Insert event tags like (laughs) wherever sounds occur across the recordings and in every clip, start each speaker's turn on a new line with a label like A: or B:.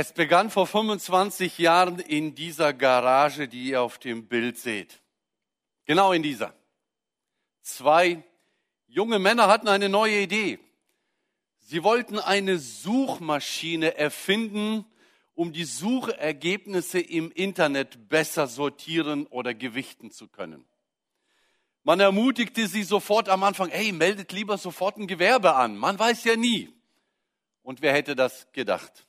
A: Es begann vor 25 Jahren in dieser Garage, die ihr auf dem Bild seht. Genau in dieser. Zwei junge Männer hatten eine neue Idee. Sie wollten eine Suchmaschine erfinden, um die Suchergebnisse im Internet besser sortieren oder gewichten zu können. Man ermutigte sie sofort am Anfang, hey, meldet lieber sofort ein Gewerbe an. Man weiß ja nie. Und wer hätte das gedacht?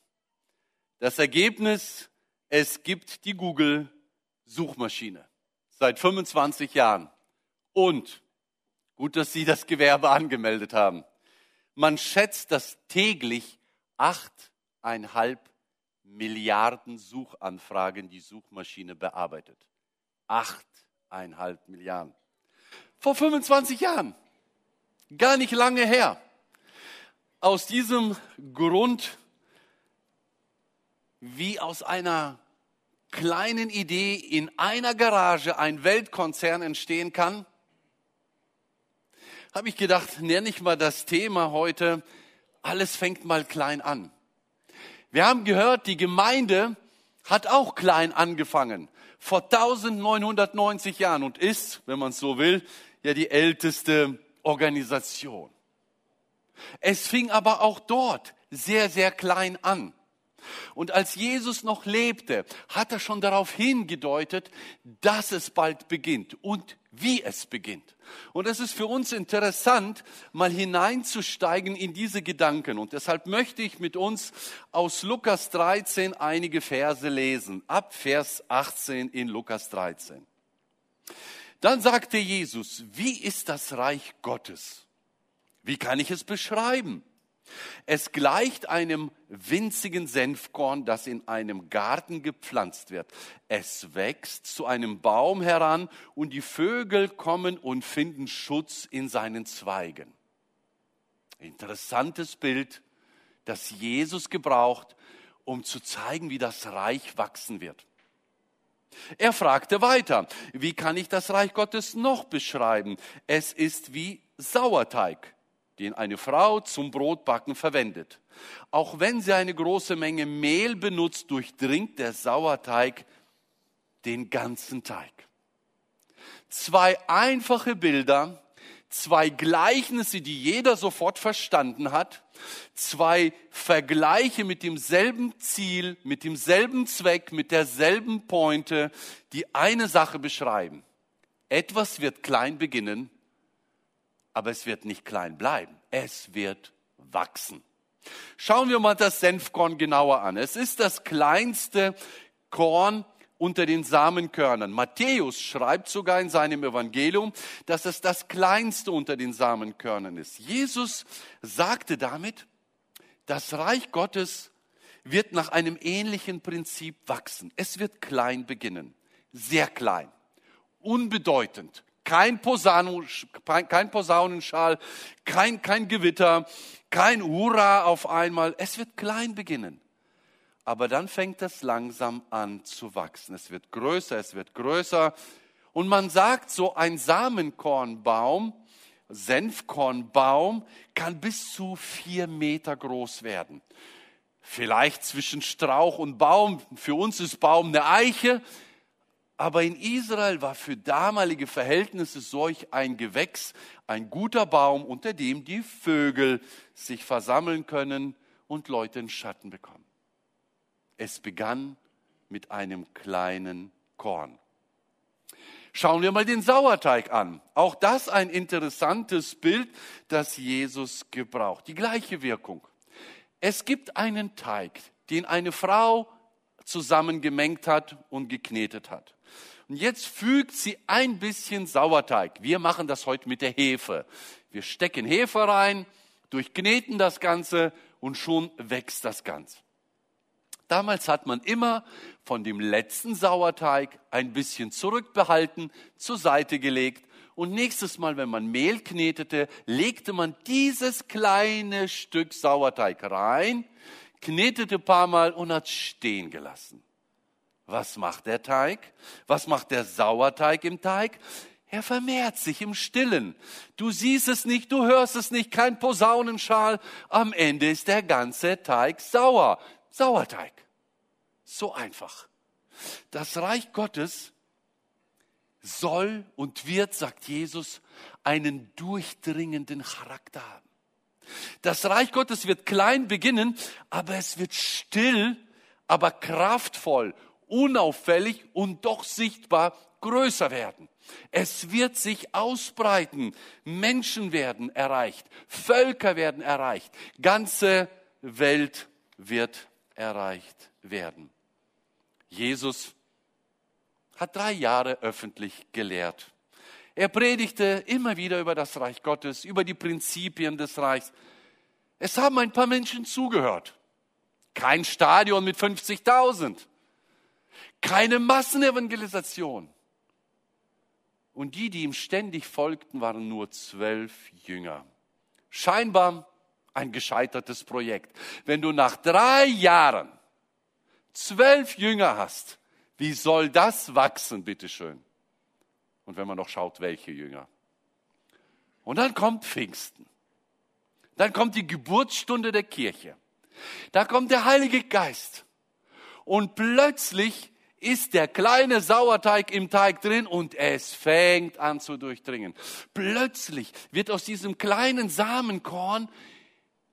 A: Das Ergebnis, es gibt die Google-Suchmaschine seit 25 Jahren. Und gut, dass Sie das Gewerbe angemeldet haben. Man schätzt, dass täglich achteinhalb Milliarden Suchanfragen die Suchmaschine bearbeitet. Achteinhalb Milliarden. Vor 25 Jahren. Gar nicht lange her. Aus diesem Grund wie aus einer kleinen Idee in einer Garage ein Weltkonzern entstehen kann, habe ich gedacht, nenne ich mal das Thema heute, alles fängt mal klein an. Wir haben gehört, die Gemeinde hat auch klein angefangen, vor 1990 Jahren und ist, wenn man es so will, ja die älteste Organisation. Es fing aber auch dort sehr, sehr klein an. Und als Jesus noch lebte, hat er schon darauf hingedeutet, dass es bald beginnt und wie es beginnt. Und es ist für uns interessant, mal hineinzusteigen in diese Gedanken. Und deshalb möchte ich mit uns aus Lukas 13 einige Verse lesen, ab Vers 18 in Lukas 13. Dann sagte Jesus, wie ist das Reich Gottes? Wie kann ich es beschreiben? Es gleicht einem winzigen Senfkorn, das in einem Garten gepflanzt wird. Es wächst zu einem Baum heran und die Vögel kommen und finden Schutz in seinen Zweigen. Interessantes Bild, das Jesus gebraucht, um zu zeigen, wie das Reich wachsen wird. Er fragte weiter, wie kann ich das Reich Gottes noch beschreiben? Es ist wie Sauerteig den eine Frau zum Brotbacken verwendet. Auch wenn sie eine große Menge Mehl benutzt, durchdringt der Sauerteig den ganzen Teig. Zwei einfache Bilder, zwei Gleichnisse, die jeder sofort verstanden hat, zwei Vergleiche mit demselben Ziel, mit demselben Zweck, mit derselben Pointe, die eine Sache beschreiben. Etwas wird klein beginnen aber es wird nicht klein bleiben. Es wird wachsen. Schauen wir mal das Senfkorn genauer an. Es ist das kleinste Korn unter den Samenkörnern. Matthäus schreibt sogar in seinem Evangelium, dass es das kleinste unter den Samenkörnern ist. Jesus sagte damit, das Reich Gottes wird nach einem ähnlichen Prinzip wachsen. Es wird klein beginnen, sehr klein, unbedeutend, kein, Posaun, kein Posaunenschall, kein, kein Gewitter, kein Hurra auf einmal. Es wird klein beginnen. Aber dann fängt es langsam an zu wachsen. Es wird größer, es wird größer. Und man sagt, so ein Samenkornbaum, Senfkornbaum, kann bis zu vier Meter groß werden. Vielleicht zwischen Strauch und Baum. Für uns ist Baum eine Eiche. Aber in Israel war für damalige Verhältnisse solch ein Gewächs ein guter Baum, unter dem die Vögel sich versammeln können und Leute in Schatten bekommen. Es begann mit einem kleinen Korn. Schauen wir mal den Sauerteig an. Auch das ein interessantes Bild, das Jesus gebraucht. Die gleiche Wirkung. Es gibt einen Teig, den eine Frau zusammengemengt hat und geknetet hat. Und jetzt fügt sie ein bisschen Sauerteig. Wir machen das heute mit der Hefe. Wir stecken Hefe rein, durchkneten das Ganze und schon wächst das Ganze. Damals hat man immer von dem letzten Sauerteig ein bisschen zurückbehalten, zur Seite gelegt und nächstes Mal, wenn man Mehl knetete, legte man dieses kleine Stück Sauerteig rein, knetete ein paar Mal und hat stehen gelassen. Was macht der Teig? Was macht der Sauerteig im Teig? Er vermehrt sich im Stillen. Du siehst es nicht, du hörst es nicht, kein Posaunenschal. Am Ende ist der ganze Teig sauer. Sauerteig. So einfach. Das Reich Gottes soll und wird, sagt Jesus, einen durchdringenden Charakter haben. Das Reich Gottes wird klein beginnen, aber es wird still, aber kraftvoll, unauffällig und doch sichtbar größer werden. Es wird sich ausbreiten. Menschen werden erreicht. Völker werden erreicht. Ganze Welt wird erreicht werden. Jesus hat drei Jahre öffentlich gelehrt. Er predigte immer wieder über das Reich Gottes, über die Prinzipien des Reichs. Es haben ein paar Menschen zugehört. Kein Stadion mit 50.000. Keine Massenevangelisation. Und die, die ihm ständig folgten, waren nur zwölf Jünger. Scheinbar ein gescheitertes Projekt. Wenn du nach drei Jahren zwölf Jünger hast, wie soll das wachsen, bitteschön? Und wenn man noch schaut, welche Jünger. Und dann kommt Pfingsten. Dann kommt die Geburtsstunde der Kirche. Da kommt der Heilige Geist. Und plötzlich ist der kleine Sauerteig im Teig drin und es fängt an zu durchdringen. Plötzlich wird aus diesem kleinen Samenkorn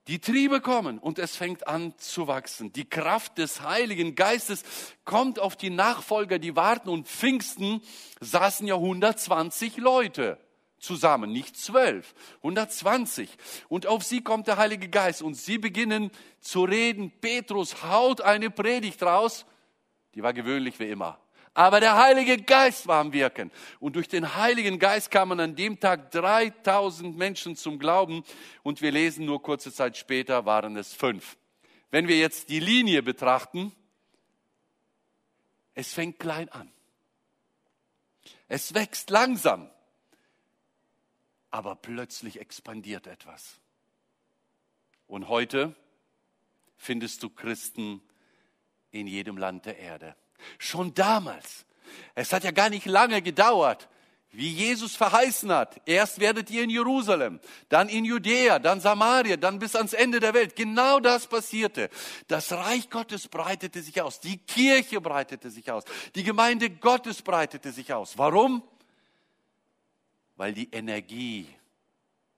A: die Triebe kommen und es fängt an zu wachsen. Die Kraft des Heiligen Geistes kommt auf die Nachfolger, die warten und Pfingsten saßen ja 120 Leute zusammen, nicht zwölf, 120. Und auf sie kommt der Heilige Geist und sie beginnen zu reden. Petrus haut eine Predigt raus, die war gewöhnlich wie immer. Aber der Heilige Geist war am Wirken. Und durch den Heiligen Geist kamen an dem Tag 3000 Menschen zum Glauben. Und wir lesen nur kurze Zeit später waren es fünf. Wenn wir jetzt die Linie betrachten, es fängt klein an. Es wächst langsam. Aber plötzlich expandiert etwas. Und heute findest du Christen in jedem Land der Erde. Schon damals. Es hat ja gar nicht lange gedauert, wie Jesus verheißen hat. Erst werdet ihr in Jerusalem, dann in Judäa, dann Samaria, dann bis ans Ende der Welt. Genau das passierte. Das Reich Gottes breitete sich aus. Die Kirche breitete sich aus. Die Gemeinde Gottes breitete sich aus. Warum? Weil die Energie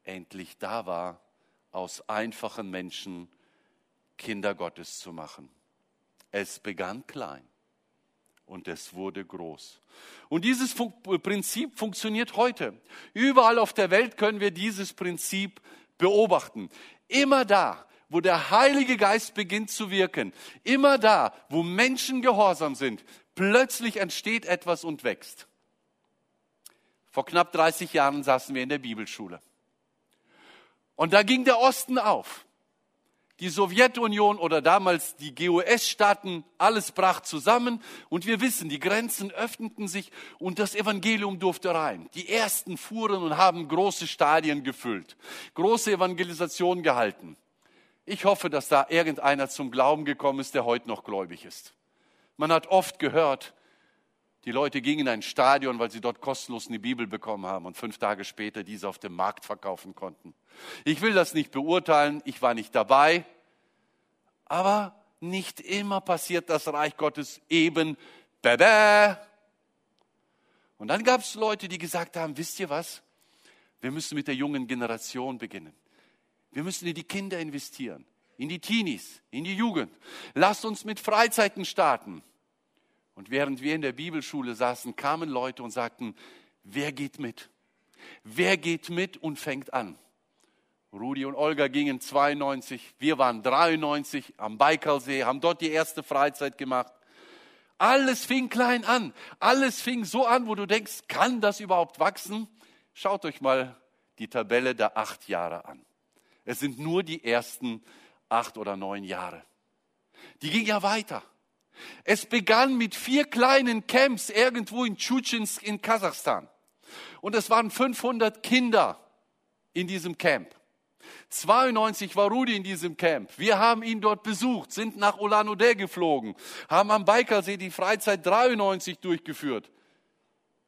A: endlich da war, aus einfachen Menschen Kinder Gottes zu machen. Es begann klein und es wurde groß. Und dieses Prinzip funktioniert heute. Überall auf der Welt können wir dieses Prinzip beobachten. Immer da, wo der Heilige Geist beginnt zu wirken, immer da, wo Menschen gehorsam sind, plötzlich entsteht etwas und wächst. Vor knapp 30 Jahren saßen wir in der Bibelschule. Und da ging der Osten auf die Sowjetunion oder damals die GUS-Staaten, alles brach zusammen und wir wissen, die Grenzen öffneten sich und das Evangelium durfte rein. Die ersten fuhren und haben große Stadien gefüllt, große Evangelisation gehalten. Ich hoffe, dass da irgendeiner zum Glauben gekommen ist, der heute noch gläubig ist. Man hat oft gehört, die Leute gingen in ein Stadion, weil sie dort kostenlos eine Bibel bekommen haben und fünf Tage später diese auf dem Markt verkaufen konnten. Ich will das nicht beurteilen, ich war nicht dabei, aber nicht immer passiert das Reich Gottes eben. Bäbä. Und dann gab es Leute, die gesagt haben, wisst ihr was? Wir müssen mit der jungen Generation beginnen. Wir müssen in die Kinder investieren, in die Teenies, in die Jugend. Lasst uns mit Freizeiten starten. Und während wir in der Bibelschule saßen, kamen Leute und sagten, wer geht mit? Wer geht mit und fängt an? Rudi und Olga gingen 92, wir waren 93 am Baikalsee, haben dort die erste Freizeit gemacht. Alles fing klein an. Alles fing so an, wo du denkst, kann das überhaupt wachsen? Schaut euch mal die Tabelle der acht Jahre an. Es sind nur die ersten acht oder neun Jahre. Die ging ja weiter. Es begann mit vier kleinen Camps irgendwo in Tschutschinsk in Kasachstan. Und es waren 500 Kinder in diesem Camp. 92 war Rudi in diesem Camp. Wir haben ihn dort besucht, sind nach Ulan-Ude geflogen, haben am Baikalsee die Freizeit 93 durchgeführt.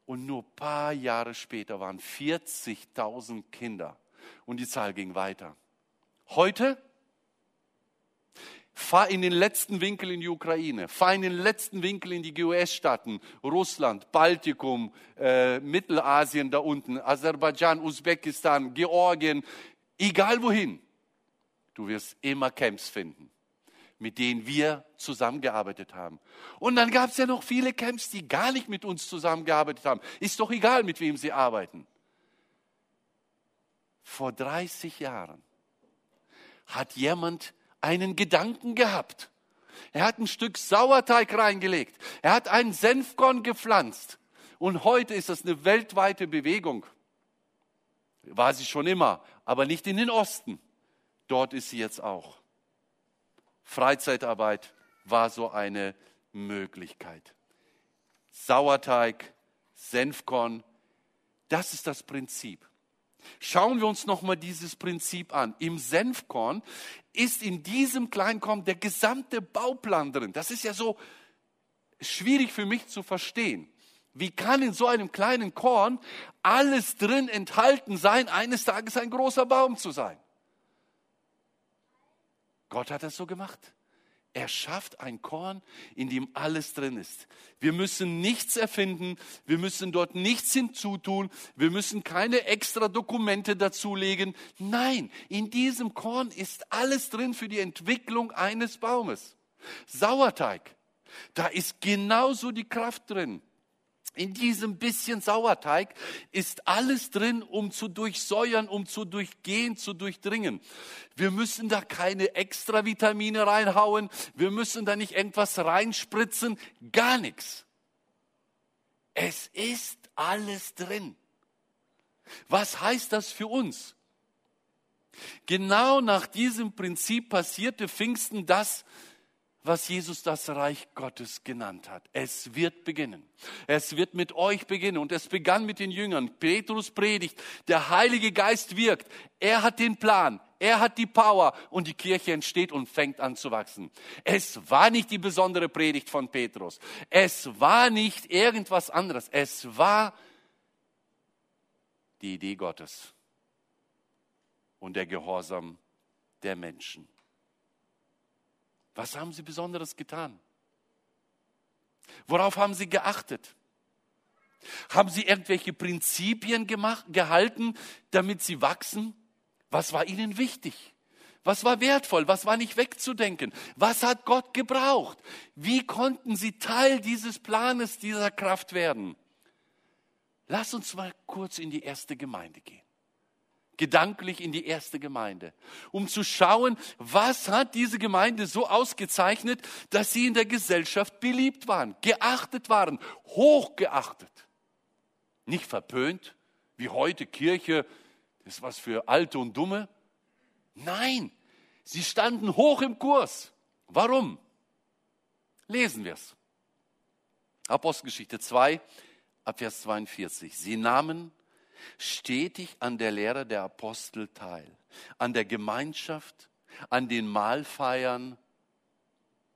A: Und nur ein paar Jahre später waren 40.000 Kinder und die Zahl ging weiter. Heute Fahr in den letzten Winkel in die Ukraine, fahr in den letzten Winkel in die GUS-Staaten, Russland, Baltikum, äh, Mittelasien da unten, Aserbaidschan, Usbekistan, Georgien, egal wohin. Du wirst immer Camps finden, mit denen wir zusammengearbeitet haben. Und dann gab es ja noch viele Camps, die gar nicht mit uns zusammengearbeitet haben. Ist doch egal, mit wem sie arbeiten. Vor 30 Jahren hat jemand einen Gedanken gehabt. Er hat ein Stück Sauerteig reingelegt. Er hat einen Senfkorn gepflanzt. Und heute ist das eine weltweite Bewegung. War sie schon immer, aber nicht in den Osten. Dort ist sie jetzt auch. Freizeitarbeit war so eine Möglichkeit. Sauerteig, Senfkorn, das ist das Prinzip. Schauen wir uns nochmal dieses Prinzip an. Im Senfkorn ist in diesem Kleinkorn der gesamte Bauplan drin. Das ist ja so schwierig für mich zu verstehen. Wie kann in so einem kleinen Korn alles drin enthalten sein, eines Tages ein großer Baum zu sein? Gott hat das so gemacht. Er schafft ein Korn, in dem alles drin ist. Wir müssen nichts erfinden, wir müssen dort nichts hinzutun, wir müssen keine extra Dokumente dazulegen. Nein, in diesem Korn ist alles drin für die Entwicklung eines Baumes. Sauerteig, da ist genauso die Kraft drin. In diesem bisschen Sauerteig ist alles drin, um zu durchsäuern, um zu durchgehen, zu durchdringen. Wir müssen da keine extra Vitamine reinhauen. Wir müssen da nicht irgendwas reinspritzen. Gar nichts. Es ist alles drin. Was heißt das für uns? Genau nach diesem Prinzip passierte Pfingsten das, was Jesus das Reich Gottes genannt hat. Es wird beginnen. Es wird mit euch beginnen. Und es begann mit den Jüngern. Petrus predigt. Der Heilige Geist wirkt. Er hat den Plan. Er hat die Power. Und die Kirche entsteht und fängt an zu wachsen. Es war nicht die besondere Predigt von Petrus. Es war nicht irgendwas anderes. Es war die Idee Gottes und der Gehorsam der Menschen. Was haben sie Besonderes getan? Worauf haben sie geachtet? Haben sie irgendwelche Prinzipien gemacht, gehalten, damit sie wachsen? Was war ihnen wichtig? Was war wertvoll? Was war nicht wegzudenken? Was hat Gott gebraucht? Wie konnten sie Teil dieses Planes, dieser Kraft werden? Lass uns mal kurz in die erste Gemeinde gehen gedanklich in die erste Gemeinde, um zu schauen, was hat diese Gemeinde so ausgezeichnet, dass sie in der Gesellschaft beliebt waren, geachtet waren, hochgeachtet. Nicht verpönt, wie heute Kirche, das ist was für Alte und Dumme. Nein, sie standen hoch im Kurs. Warum? Lesen wir es. Apostelgeschichte 2, Abvers 42. Sie nahmen stetig an der Lehre der Apostel teil, an der Gemeinschaft, an den Mahlfeiern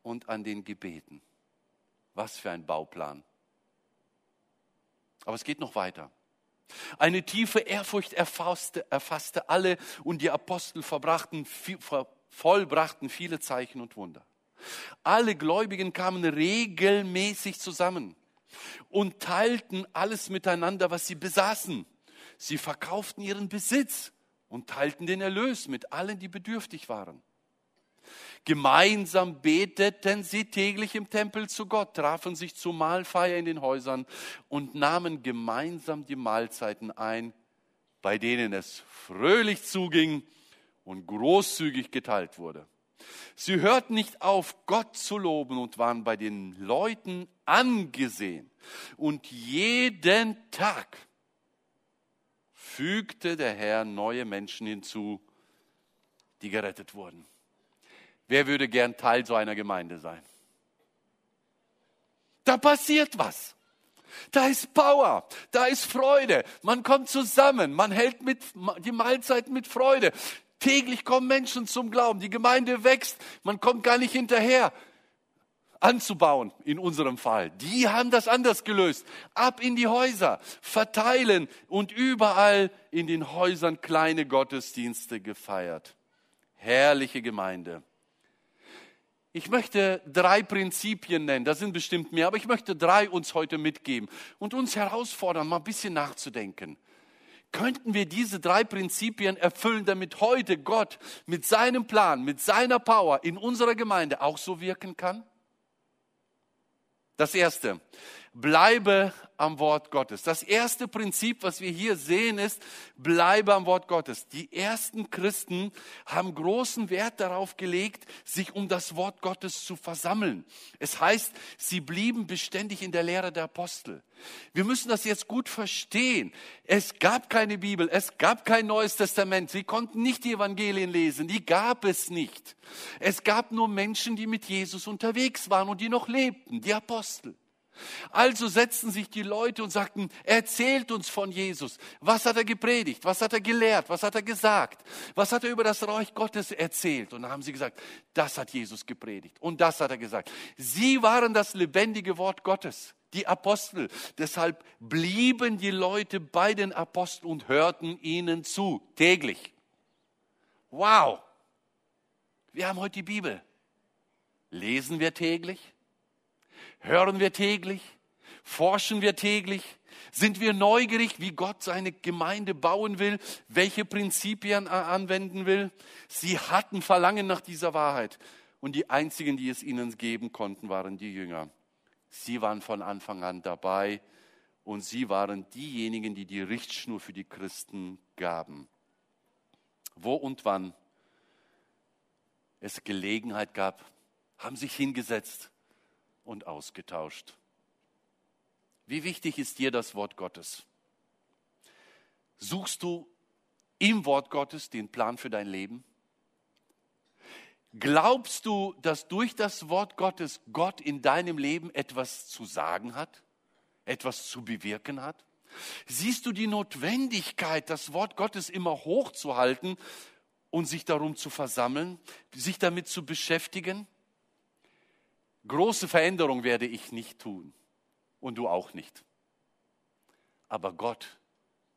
A: und an den Gebeten. Was für ein Bauplan. Aber es geht noch weiter. Eine tiefe Ehrfurcht erfasste, erfasste alle und die Apostel vollbrachten viele Zeichen und Wunder. Alle Gläubigen kamen regelmäßig zusammen und teilten alles miteinander, was sie besaßen. Sie verkauften ihren Besitz und teilten den Erlös mit allen, die bedürftig waren. Gemeinsam beteten sie täglich im Tempel zu Gott, trafen sich zur Mahlfeier in den Häusern und nahmen gemeinsam die Mahlzeiten ein, bei denen es fröhlich zuging und großzügig geteilt wurde. Sie hörten nicht auf, Gott zu loben und waren bei den Leuten angesehen. Und jeden Tag fügte der Herr neue Menschen hinzu, die gerettet wurden. Wer würde gern Teil so einer Gemeinde sein? Da passiert was. Da ist Power, da ist Freude. Man kommt zusammen, man hält mit, die Mahlzeiten mit Freude. Täglich kommen Menschen zum Glauben, die Gemeinde wächst, man kommt gar nicht hinterher anzubauen, in unserem Fall. Die haben das anders gelöst. Ab in die Häuser, verteilen und überall in den Häusern kleine Gottesdienste gefeiert. Herrliche Gemeinde. Ich möchte drei Prinzipien nennen, da sind bestimmt mehr, aber ich möchte drei uns heute mitgeben und uns herausfordern, mal ein bisschen nachzudenken. Könnten wir diese drei Prinzipien erfüllen, damit heute Gott mit seinem Plan, mit seiner Power in unserer Gemeinde auch so wirken kann? Das erste, bleibe am Wort Gottes. Das erste Prinzip, was wir hier sehen, ist, bleibe am Wort Gottes. Die ersten Christen haben großen Wert darauf gelegt, sich um das Wort Gottes zu versammeln. Es heißt, sie blieben beständig in der Lehre der Apostel. Wir müssen das jetzt gut verstehen. Es gab keine Bibel, es gab kein Neues Testament. Sie konnten nicht die Evangelien lesen, die gab es nicht. Es gab nur Menschen, die mit Jesus unterwegs waren und die noch lebten, die Apostel. Also setzten sich die Leute und sagten, erzählt uns von Jesus. Was hat er gepredigt? Was hat er gelehrt? Was hat er gesagt? Was hat er über das Reich Gottes erzählt? Und dann haben sie gesagt, das hat Jesus gepredigt. Und das hat er gesagt. Sie waren das lebendige Wort Gottes, die Apostel. Deshalb blieben die Leute bei den Aposteln und hörten ihnen zu, täglich. Wow! Wir haben heute die Bibel. Lesen wir täglich? Hören wir täglich? Forschen wir täglich? Sind wir neugierig, wie Gott seine Gemeinde bauen will, welche Prinzipien er anwenden will? Sie hatten Verlangen nach dieser Wahrheit. Und die einzigen, die es ihnen geben konnten, waren die Jünger. Sie waren von Anfang an dabei und sie waren diejenigen, die die Richtschnur für die Christen gaben. Wo und wann es Gelegenheit gab, haben sich hingesetzt und ausgetauscht. Wie wichtig ist dir das Wort Gottes? Suchst du im Wort Gottes den Plan für dein Leben? Glaubst du, dass durch das Wort Gottes Gott in deinem Leben etwas zu sagen hat, etwas zu bewirken hat? Siehst du die Notwendigkeit, das Wort Gottes immer hochzuhalten und sich darum zu versammeln, sich damit zu beschäftigen? Große Veränderung werde ich nicht tun und du auch nicht. Aber Gott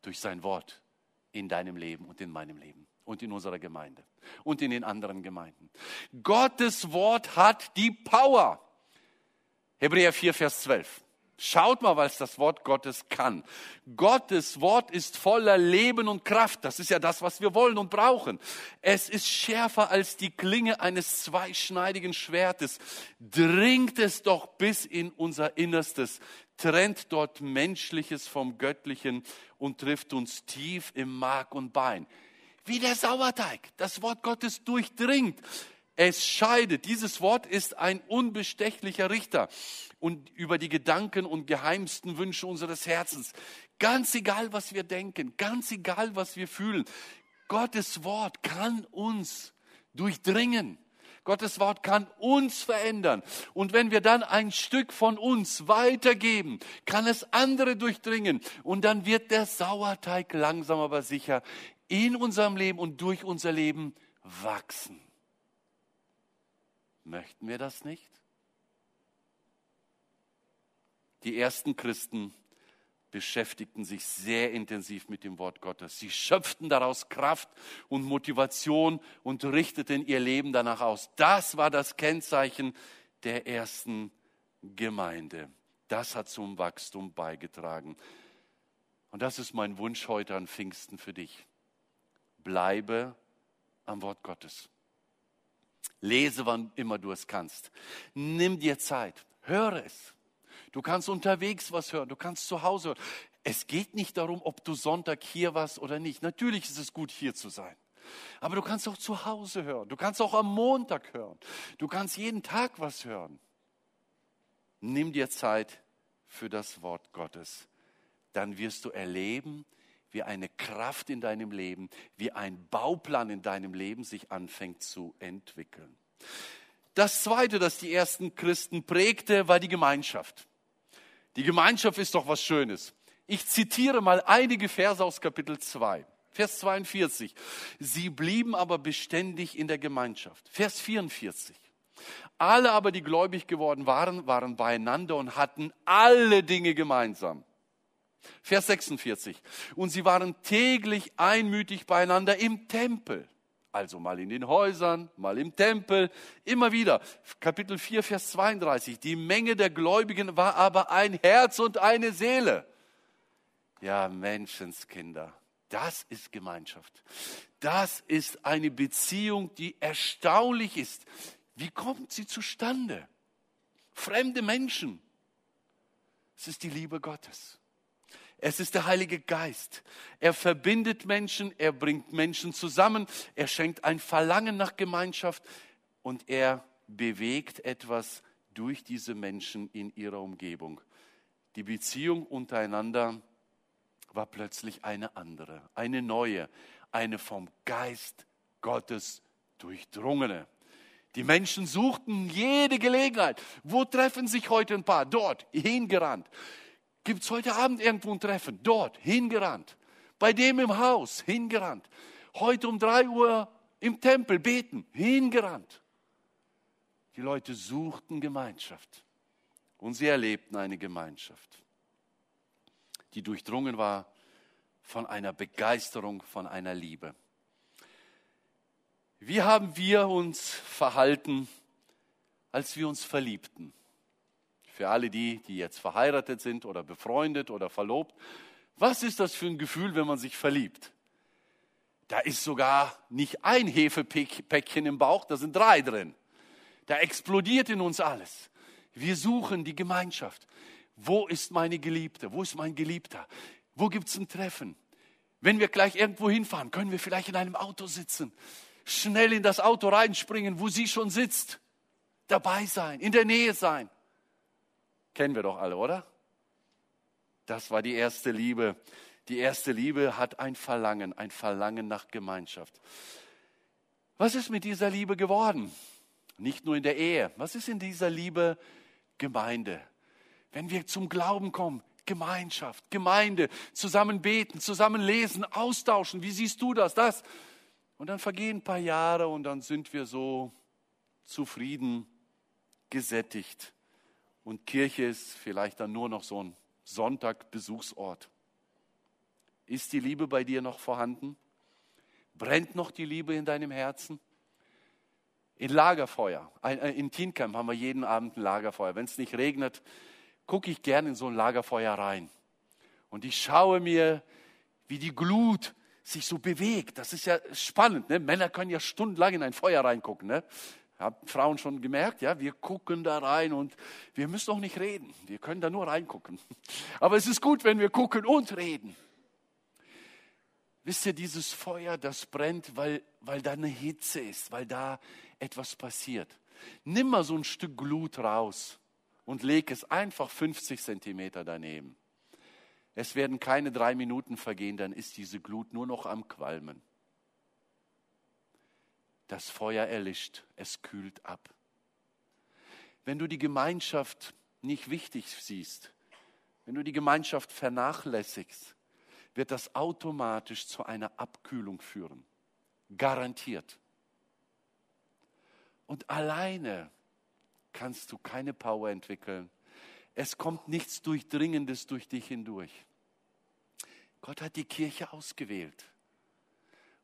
A: durch sein Wort in deinem Leben und in meinem Leben und in unserer Gemeinde und in den anderen Gemeinden. Gottes Wort hat die Power. Hebräer 4, Vers 12. Schaut mal, was das Wort Gottes kann. Gottes Wort ist voller Leben und Kraft. Das ist ja das, was wir wollen und brauchen. Es ist schärfer als die Klinge eines zweischneidigen Schwertes. Dringt es doch bis in unser Innerstes, trennt dort Menschliches vom Göttlichen und trifft uns tief im Mark und Bein. Wie der Sauerteig. Das Wort Gottes durchdringt. Es scheidet. Dieses Wort ist ein unbestechlicher Richter und über die Gedanken und geheimsten Wünsche unseres Herzens. Ganz egal, was wir denken, ganz egal, was wir fühlen. Gottes Wort kann uns durchdringen. Gottes Wort kann uns verändern. Und wenn wir dann ein Stück von uns weitergeben, kann es andere durchdringen. Und dann wird der Sauerteig langsam aber sicher in unserem Leben und durch unser Leben wachsen. Möchten wir das nicht? Die ersten Christen beschäftigten sich sehr intensiv mit dem Wort Gottes. Sie schöpften daraus Kraft und Motivation und richteten ihr Leben danach aus. Das war das Kennzeichen der ersten Gemeinde. Das hat zum Wachstum beigetragen. Und das ist mein Wunsch heute an Pfingsten für dich. Bleibe am Wort Gottes. Lese, wann immer du es kannst. Nimm dir Zeit. Höre es. Du kannst unterwegs was hören. Du kannst zu Hause hören. Es geht nicht darum, ob du Sonntag hier warst oder nicht. Natürlich ist es gut, hier zu sein. Aber du kannst auch zu Hause hören. Du kannst auch am Montag hören. Du kannst jeden Tag was hören. Nimm dir Zeit für das Wort Gottes. Dann wirst du erleben, wie eine Kraft in deinem Leben, wie ein Bauplan in deinem Leben sich anfängt zu entwickeln. Das Zweite, das die ersten Christen prägte, war die Gemeinschaft. Die Gemeinschaft ist doch was Schönes. Ich zitiere mal einige Verse aus Kapitel 2. Vers 42. Sie blieben aber beständig in der Gemeinschaft. Vers 44. Alle aber, die gläubig geworden waren, waren beieinander und hatten alle Dinge gemeinsam. Vers 46. Und sie waren täglich einmütig beieinander im Tempel. Also mal in den Häusern, mal im Tempel, immer wieder. Kapitel 4, Vers 32. Die Menge der Gläubigen war aber ein Herz und eine Seele. Ja, Menschenskinder, das ist Gemeinschaft. Das ist eine Beziehung, die erstaunlich ist. Wie kommt sie zustande? Fremde Menschen. Es ist die Liebe Gottes. Es ist der Heilige Geist. Er verbindet Menschen, er bringt Menschen zusammen, er schenkt ein Verlangen nach Gemeinschaft und er bewegt etwas durch diese Menschen in ihrer Umgebung. Die Beziehung untereinander war plötzlich eine andere, eine neue, eine vom Geist Gottes durchdrungene. Die Menschen suchten jede Gelegenheit. Wo treffen sich heute ein paar? Dort, hingerannt. Gibt es heute Abend irgendwo ein Treffen? Dort, hingerannt. Bei dem im Haus, hingerannt. Heute um drei Uhr im Tempel beten, hingerannt. Die Leute suchten Gemeinschaft und sie erlebten eine Gemeinschaft, die durchdrungen war von einer Begeisterung, von einer Liebe. Wie haben wir uns verhalten, als wir uns verliebten? Für alle die, die jetzt verheiratet sind oder befreundet oder verlobt, was ist das für ein Gefühl, wenn man sich verliebt? Da ist sogar nicht ein Hefepäckchen im Bauch, da sind drei drin. Da explodiert in uns alles. Wir suchen die Gemeinschaft. Wo ist meine Geliebte? Wo ist mein Geliebter? Wo gibt es ein Treffen? Wenn wir gleich irgendwo hinfahren, können wir vielleicht in einem Auto sitzen, schnell in das Auto reinspringen, wo sie schon sitzt, dabei sein, in der Nähe sein. Kennen wir doch alle, oder? Das war die erste Liebe. Die erste Liebe hat ein Verlangen, ein Verlangen nach Gemeinschaft. Was ist mit dieser Liebe geworden? Nicht nur in der Ehe. Was ist in dieser Liebe Gemeinde? Wenn wir zum Glauben kommen, Gemeinschaft, Gemeinde, zusammen beten, zusammen lesen, austauschen. Wie siehst du das? Das. Und dann vergehen ein paar Jahre und dann sind wir so zufrieden, gesättigt. Und Kirche ist vielleicht dann nur noch so ein Sonntag-Besuchsort. Ist die Liebe bei dir noch vorhanden? Brennt noch die Liebe in deinem Herzen? In Lagerfeuer, äh, in Teencamp haben wir jeden Abend ein Lagerfeuer. Wenn es nicht regnet, gucke ich gerne in so ein Lagerfeuer rein. Und ich schaue mir, wie die Glut sich so bewegt. Das ist ja spannend. Ne? Männer können ja stundenlang in ein Feuer reingucken. Ne? Haben Frauen schon gemerkt, ja, wir gucken da rein und wir müssen auch nicht reden. Wir können da nur reingucken. (laughs) Aber es ist gut, wenn wir gucken und reden. Wisst ihr, dieses Feuer, das brennt, weil, weil da eine Hitze ist, weil da etwas passiert. Nimm mal so ein Stück Glut raus und leg es einfach 50 Zentimeter daneben. Es werden keine drei Minuten vergehen, dann ist diese Glut nur noch am Qualmen. Das Feuer erlischt, es kühlt ab. Wenn du die Gemeinschaft nicht wichtig siehst, wenn du die Gemeinschaft vernachlässigst, wird das automatisch zu einer Abkühlung führen. Garantiert. Und alleine kannst du keine Power entwickeln. Es kommt nichts Durchdringendes durch dich hindurch. Gott hat die Kirche ausgewählt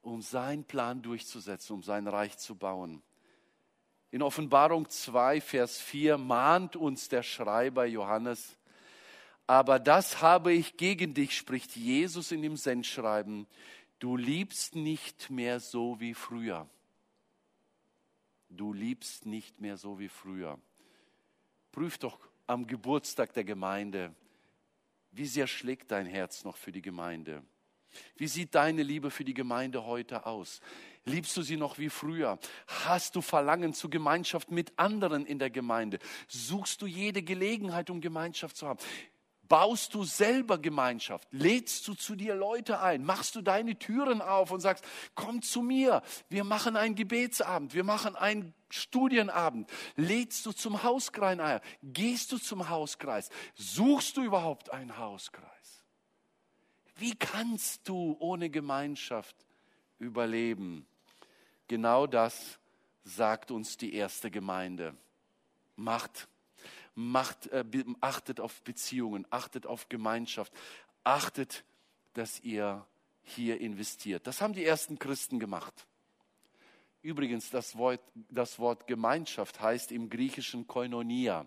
A: um seinen Plan durchzusetzen, um sein Reich zu bauen. In Offenbarung 2, Vers 4 mahnt uns der Schreiber Johannes, aber das habe ich gegen dich, spricht Jesus in dem Sendschreiben, du liebst nicht mehr so wie früher. Du liebst nicht mehr so wie früher. Prüf doch am Geburtstag der Gemeinde, wie sehr schlägt dein Herz noch für die Gemeinde? Wie sieht deine Liebe für die Gemeinde heute aus? Liebst du sie noch wie früher? Hast du Verlangen zu Gemeinschaft mit anderen in der Gemeinde? Suchst du jede Gelegenheit, um Gemeinschaft zu haben? Baust du selber Gemeinschaft? Lädst du zu dir Leute ein? Machst du deine Türen auf und sagst, komm zu mir, wir machen einen Gebetsabend, wir machen einen Studienabend. Lädst du zum Hauskreis ein? Gehst du zum Hauskreis? Suchst du überhaupt einen Hauskreis? Wie kannst du ohne Gemeinschaft überleben? Genau das sagt uns die erste Gemeinde. Macht, macht, äh, achtet auf Beziehungen, achtet auf Gemeinschaft, achtet, dass ihr hier investiert. Das haben die ersten Christen gemacht. Übrigens, das Wort, das Wort Gemeinschaft heißt im Griechischen Koinonia.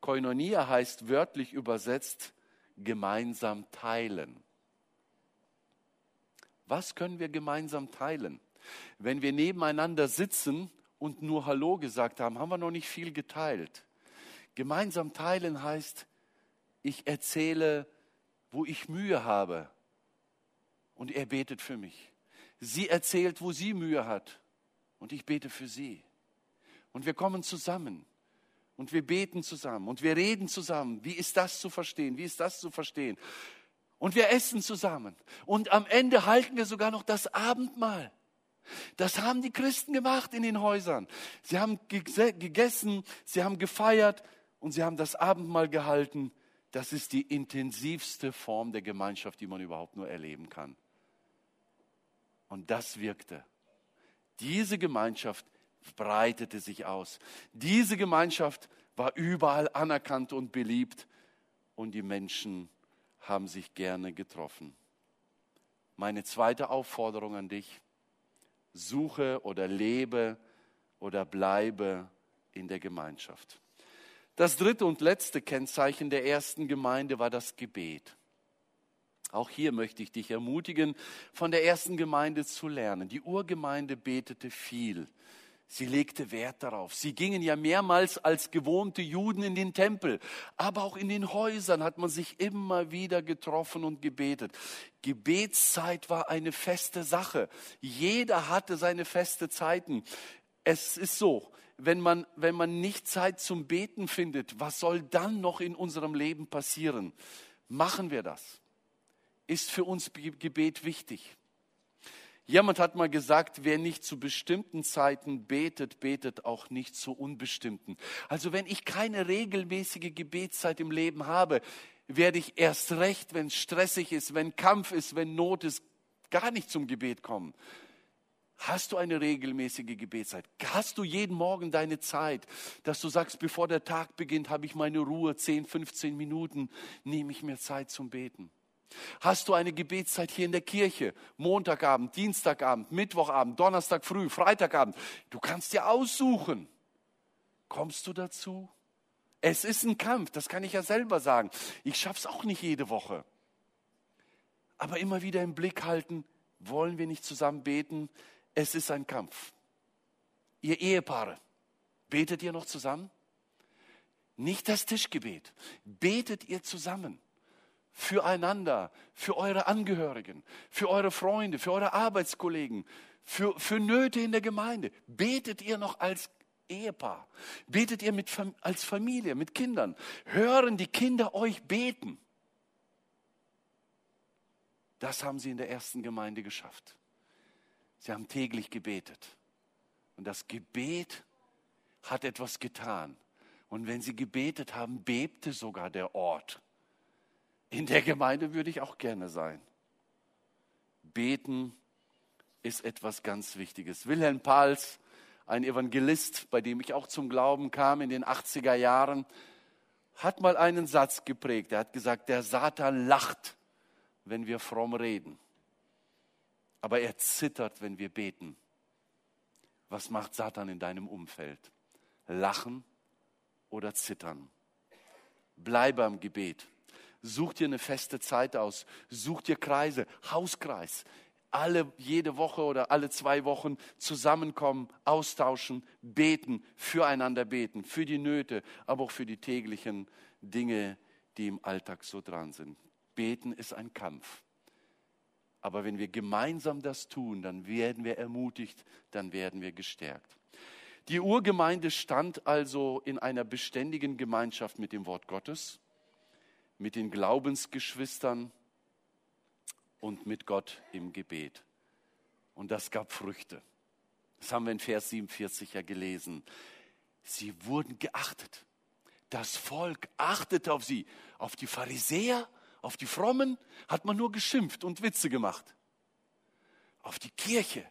A: Koinonia heißt wörtlich übersetzt gemeinsam teilen. Was können wir gemeinsam teilen? Wenn wir nebeneinander sitzen und nur Hallo gesagt haben, haben wir noch nicht viel geteilt. Gemeinsam teilen heißt, ich erzähle, wo ich Mühe habe und er betet für mich. Sie erzählt, wo sie Mühe hat und ich bete für sie. Und wir kommen zusammen und wir beten zusammen und wir reden zusammen. Wie ist das zu verstehen? Wie ist das zu verstehen? Und wir essen zusammen. Und am Ende halten wir sogar noch das Abendmahl. Das haben die Christen gemacht in den Häusern. Sie haben gegessen, sie haben gefeiert und sie haben das Abendmahl gehalten. Das ist die intensivste Form der Gemeinschaft, die man überhaupt nur erleben kann. Und das wirkte. Diese Gemeinschaft breitete sich aus. Diese Gemeinschaft war überall anerkannt und beliebt und die Menschen haben sich gerne getroffen. Meine zweite Aufforderung an dich, suche oder lebe oder bleibe in der Gemeinschaft. Das dritte und letzte Kennzeichen der ersten Gemeinde war das Gebet. Auch hier möchte ich dich ermutigen, von der ersten Gemeinde zu lernen. Die Urgemeinde betete viel. Sie legte Wert darauf. Sie gingen ja mehrmals als gewohnte Juden in den Tempel, aber auch in den Häusern hat man sich immer wieder getroffen und gebetet. Gebetszeit war eine feste Sache. Jeder hatte seine feste Zeiten. Es ist so, wenn man, wenn man nicht Zeit zum Beten findet, was soll dann noch in unserem Leben passieren? Machen wir das. Ist für uns Gebet wichtig. Jemand hat mal gesagt, wer nicht zu bestimmten Zeiten betet, betet auch nicht zu unbestimmten. Also wenn ich keine regelmäßige Gebetszeit im Leben habe, werde ich erst recht, wenn es stressig ist, wenn Kampf ist, wenn Not ist, gar nicht zum Gebet kommen. Hast du eine regelmäßige Gebetszeit? Hast du jeden Morgen deine Zeit, dass du sagst, bevor der Tag beginnt, habe ich meine Ruhe, 10, 15 Minuten, nehme ich mir Zeit zum Beten? Hast du eine Gebetszeit hier in der Kirche? Montagabend, Dienstagabend, Mittwochabend, Donnerstag früh, Freitagabend. Du kannst dir aussuchen. Kommst du dazu? Es ist ein Kampf, das kann ich ja selber sagen. Ich schaffe es auch nicht jede Woche. Aber immer wieder im Blick halten, wollen wir nicht zusammen beten? Es ist ein Kampf. Ihr Ehepaare, betet ihr noch zusammen? Nicht das Tischgebet. Betet ihr zusammen füreinander, für eure Angehörigen, für eure Freunde, für eure Arbeitskollegen, für, für Nöte in der Gemeinde. Betet ihr noch als Ehepaar? Betet ihr mit, als Familie, mit Kindern? Hören die Kinder euch beten? Das haben sie in der ersten Gemeinde geschafft. Sie haben täglich gebetet. Und das Gebet hat etwas getan. Und wenn sie gebetet haben, bebte sogar der Ort. In der Gemeinde würde ich auch gerne sein. Beten ist etwas ganz Wichtiges. Wilhelm Pals, ein Evangelist, bei dem ich auch zum Glauben kam in den 80er Jahren, hat mal einen Satz geprägt. Er hat gesagt, der Satan lacht, wenn wir fromm reden. Aber er zittert, wenn wir beten. Was macht Satan in deinem Umfeld? Lachen oder zittern? Bleibe am Gebet. Such dir eine feste Zeit aus. Such dir Kreise, Hauskreis. Alle jede Woche oder alle zwei Wochen zusammenkommen, austauschen, beten, füreinander beten, für die Nöte, aber auch für die täglichen Dinge, die im Alltag so dran sind. Beten ist ein Kampf. Aber wenn wir gemeinsam das tun, dann werden wir ermutigt, dann werden wir gestärkt. Die Urgemeinde stand also in einer beständigen Gemeinschaft mit dem Wort Gottes mit den Glaubensgeschwistern und mit Gott im Gebet. Und das gab Früchte. Das haben wir in Vers 47 ja gelesen. Sie wurden geachtet. Das Volk achtete auf sie. Auf die Pharisäer, auf die Frommen hat man nur geschimpft und Witze gemacht. Auf die Kirche,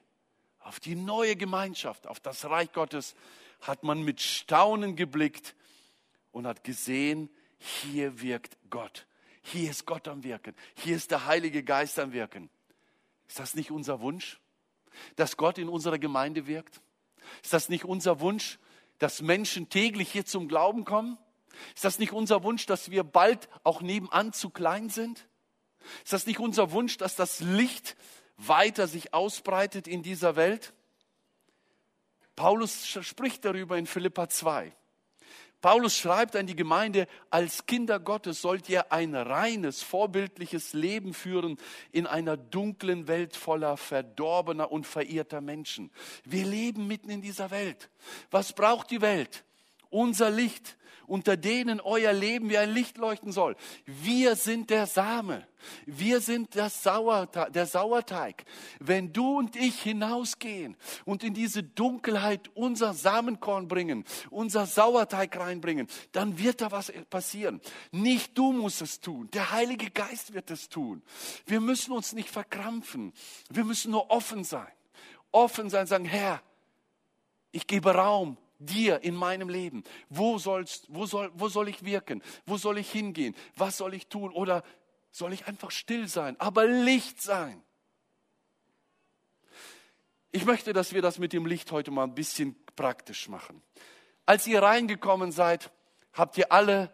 A: auf die neue Gemeinschaft, auf das Reich Gottes hat man mit Staunen geblickt und hat gesehen, hier wirkt Gott. Hier ist Gott am Wirken. Hier ist der Heilige Geist am Wirken. Ist das nicht unser Wunsch? dass Gott in unserer Gemeinde wirkt? Ist das nicht unser Wunsch, dass Menschen täglich hier zum Glauben kommen? Ist das nicht unser Wunsch, dass wir bald auch nebenan zu klein sind? Ist das nicht unser Wunsch, dass das Licht weiter sich ausbreitet in dieser Welt? Paulus spricht darüber in Philippa 2. Paulus schreibt an die Gemeinde, als Kinder Gottes sollt ihr ein reines, vorbildliches Leben führen in einer dunklen Welt voller verdorbener und verirrter Menschen. Wir leben mitten in dieser Welt. Was braucht die Welt? Unser Licht, unter denen euer Leben wie ein Licht leuchten soll. Wir sind der Same. Wir sind das Sauerteig, der Sauerteig. Wenn du und ich hinausgehen und in diese Dunkelheit unser Samenkorn bringen, unser Sauerteig reinbringen, dann wird da was passieren. Nicht du musst es tun. Der Heilige Geist wird es tun. Wir müssen uns nicht verkrampfen. Wir müssen nur offen sein. Offen sein, sagen, Herr, ich gebe Raum dir in meinem Leben? Wo, sollst, wo, soll, wo soll ich wirken? Wo soll ich hingehen? Was soll ich tun? Oder soll ich einfach still sein, aber Licht sein? Ich möchte, dass wir das mit dem Licht heute mal ein bisschen praktisch machen. Als ihr reingekommen seid, habt ihr alle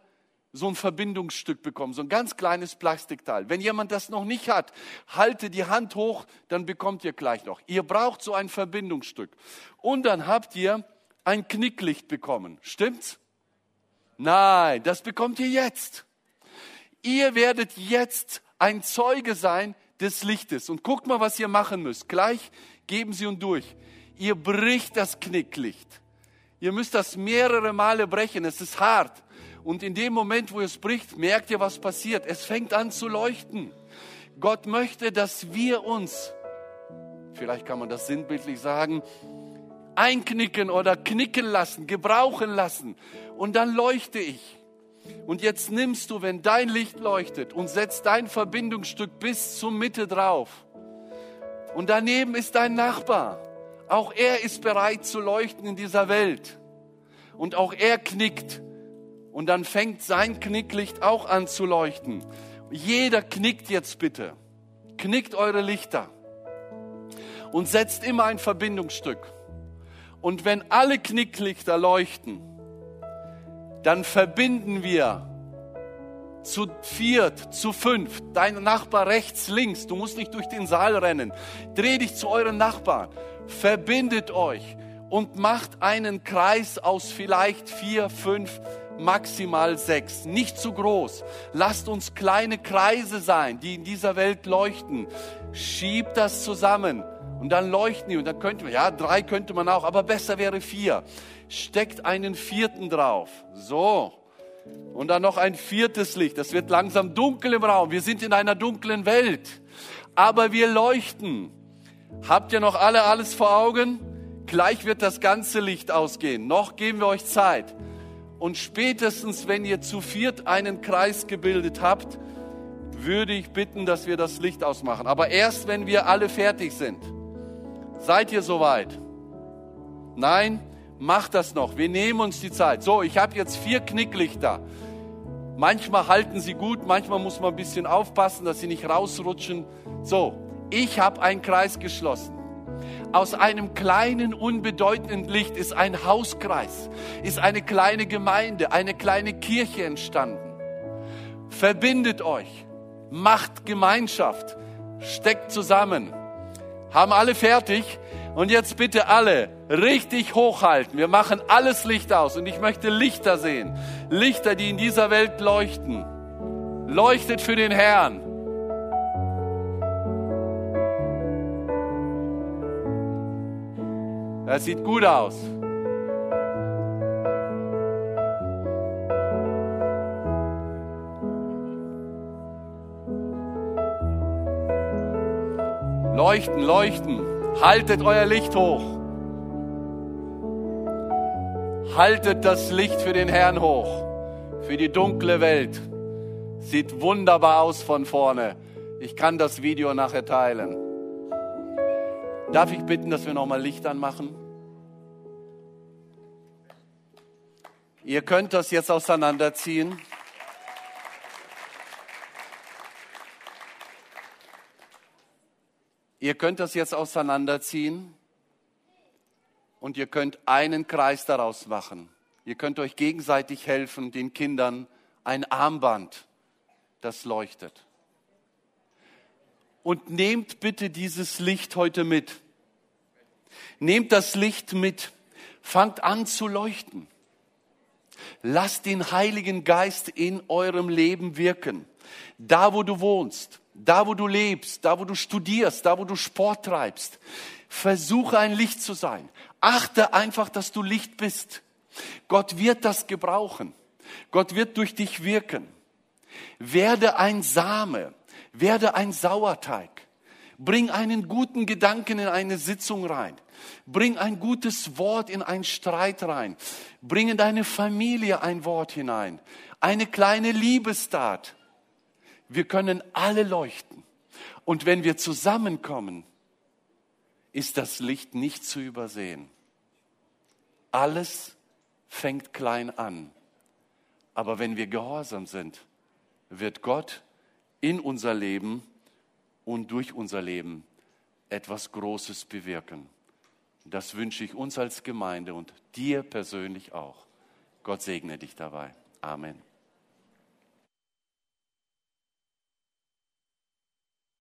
A: so ein Verbindungsstück bekommen, so ein ganz kleines Plastikteil. Wenn jemand das noch nicht hat, halte die Hand hoch, dann bekommt ihr gleich noch. Ihr braucht so ein Verbindungsstück. Und dann habt ihr ein Knicklicht bekommen. Stimmt's? Nein, das bekommt ihr jetzt. Ihr werdet jetzt ein Zeuge sein des Lichtes. Und guckt mal, was ihr machen müsst. Gleich geben sie und durch. Ihr bricht das Knicklicht. Ihr müsst das mehrere Male brechen. Es ist hart. Und in dem Moment, wo es bricht, merkt ihr, was passiert. Es fängt an zu leuchten. Gott möchte, dass wir uns, vielleicht kann man das sinnbildlich sagen, einknicken oder knicken lassen, gebrauchen lassen. Und dann leuchte ich. Und jetzt nimmst du, wenn dein Licht leuchtet und setzt dein Verbindungsstück bis zur Mitte drauf. Und daneben ist dein Nachbar. Auch er ist bereit zu leuchten in dieser Welt. Und auch er knickt. Und dann fängt sein Knicklicht auch an zu leuchten. Jeder knickt jetzt bitte. Knickt eure Lichter. Und setzt immer ein Verbindungsstück. Und wenn alle Knicklichter leuchten, dann verbinden wir zu viert, zu fünf, dein Nachbar rechts, links, du musst nicht durch den Saal rennen. Dreh dich zu euren Nachbarn, verbindet euch und macht einen Kreis aus vielleicht vier, fünf, maximal sechs. Nicht zu groß. Lasst uns kleine Kreise sein, die in dieser Welt leuchten. Schiebt das zusammen und dann leuchten die und dann könnte man, ja, drei könnte man auch, aber besser wäre vier. Steckt einen vierten drauf. So. Und dann noch ein viertes Licht. Das wird langsam dunkel im Raum. Wir sind in einer dunklen Welt. Aber wir leuchten. Habt ihr noch alle alles vor Augen? Gleich wird das ganze Licht ausgehen. Noch geben wir euch Zeit. Und spätestens, wenn ihr zu viert einen Kreis gebildet habt, würde ich bitten, dass wir das Licht ausmachen. Aber erst, wenn wir alle fertig sind. Seid ihr soweit? Nein? Macht das noch. Wir nehmen uns die Zeit. So, ich habe jetzt vier Knicklichter. Manchmal halten sie gut, manchmal muss man ein bisschen aufpassen, dass sie nicht rausrutschen. So, ich habe einen Kreis geschlossen. Aus einem kleinen, unbedeutenden Licht ist ein Hauskreis, ist eine kleine Gemeinde, eine kleine Kirche entstanden. Verbindet euch, macht Gemeinschaft, steckt zusammen. Haben alle fertig? Und jetzt bitte alle richtig hochhalten. Wir machen alles Licht aus und ich möchte Lichter sehen. Lichter, die in dieser Welt leuchten. Leuchtet für den Herrn. Das sieht gut aus. Leuchten, leuchten. Haltet euer Licht hoch. Haltet das Licht für den Herrn hoch, für die dunkle Welt. Sieht wunderbar aus von vorne. Ich kann das Video nachher teilen. Darf ich bitten, dass wir nochmal Licht anmachen? Ihr könnt das jetzt auseinanderziehen. Ihr könnt das jetzt auseinanderziehen und ihr könnt einen Kreis daraus machen. Ihr könnt euch gegenseitig helfen, den Kindern ein Armband, das leuchtet. Und nehmt bitte dieses Licht heute mit. Nehmt das Licht mit. Fangt an zu leuchten. Lasst den Heiligen Geist in eurem Leben wirken. Da, wo du wohnst, da, wo du lebst, da, wo du studierst, da, wo du Sport treibst. Versuche ein Licht zu sein. Achte einfach, dass du Licht bist. Gott wird das gebrauchen. Gott wird durch dich wirken. Werde ein Same, werde ein Sauerteig. Bring einen guten Gedanken in eine Sitzung rein. Bring ein gutes Wort in einen Streit rein. Bring in deine Familie ein Wort hinein. Eine kleine Liebestat. Wir können alle leuchten. Und wenn wir zusammenkommen, ist das Licht nicht zu übersehen. Alles fängt klein an. Aber wenn wir gehorsam sind, wird Gott in unser Leben und durch unser Leben etwas Großes bewirken. Das wünsche ich uns als Gemeinde und dir persönlich auch. Gott segne dich dabei. Amen.